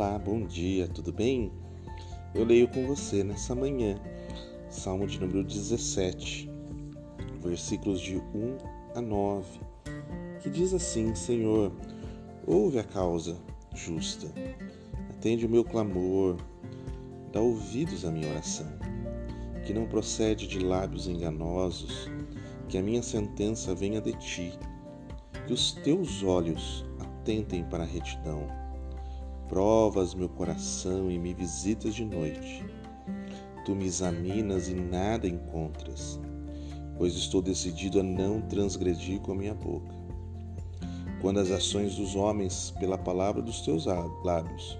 Olá, bom dia, tudo bem? Eu leio com você nessa manhã, Salmo de número 17, versículos de 1 a 9, que diz assim: Senhor, ouve a causa justa, atende o meu clamor, dá ouvidos à minha oração, que não procede de lábios enganosos, que a minha sentença venha de ti, que os teus olhos atentem para a retidão Provas meu coração e me visitas de noite. Tu me examinas e nada encontras, pois estou decidido a não transgredir com a minha boca. Quando as ações dos homens, pela palavra dos teus lábios,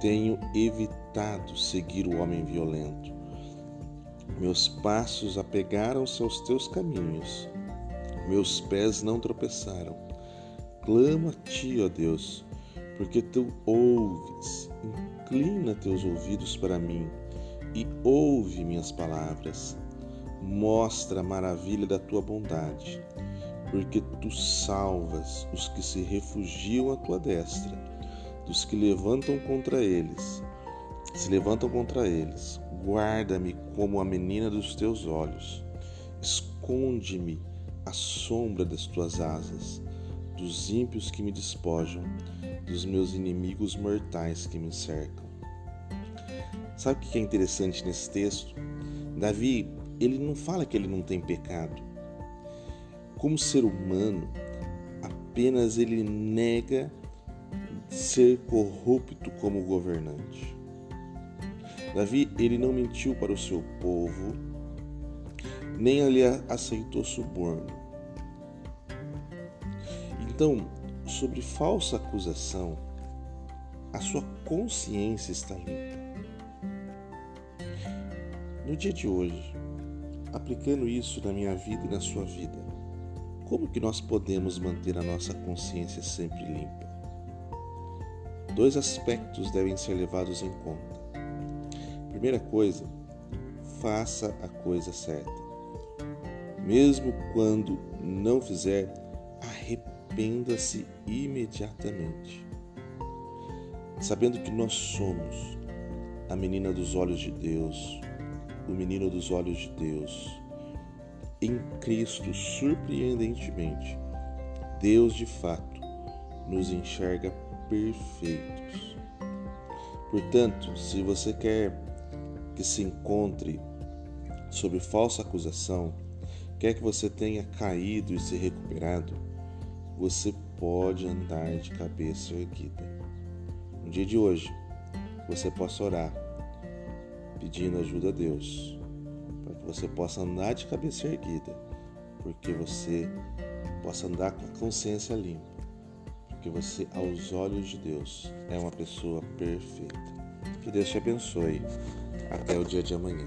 tenho evitado seguir o homem violento. Meus passos apegaram-se aos teus caminhos, meus pés não tropeçaram. Clamo a ti, ó Deus, porque tu ouves, inclina teus ouvidos para mim e ouve minhas palavras. Mostra a maravilha da tua bondade, porque tu salvas os que se refugiam à tua destra, dos que levantam contra eles. Se levantam contra eles. Guarda-me como a menina dos teus olhos. Esconde-me à sombra das tuas asas, dos ímpios que me despojam dos meus inimigos mortais que me cercam. Sabe o que é interessante nesse texto? Davi, ele não fala que ele não tem pecado. Como ser humano, apenas ele nega ser corrupto como governante. Davi, ele não mentiu para o seu povo, nem ele aceitou suborno. Então, sobre falsa acusação, a sua consciência está limpa. No dia de hoje, aplicando isso na minha vida e na sua vida, como que nós podemos manter a nossa consciência sempre limpa? Dois aspectos devem ser levados em conta. Primeira coisa, faça a coisa certa. Mesmo quando não fizer, arrependa-se imediatamente, sabendo que nós somos a menina dos olhos de Deus, o menino dos olhos de Deus. Em Cristo, surpreendentemente, Deus de fato nos enxerga perfeitos. Portanto, se você quer que se encontre sob falsa acusação, quer que você tenha caído e se recuperado, você pode andar de cabeça erguida. No dia de hoje, você possa orar, pedindo ajuda a Deus, para que você possa andar de cabeça erguida, porque você possa andar com a consciência limpa, porque você, aos olhos de Deus, é uma pessoa perfeita. Que Deus te abençoe. Até o dia de amanhã.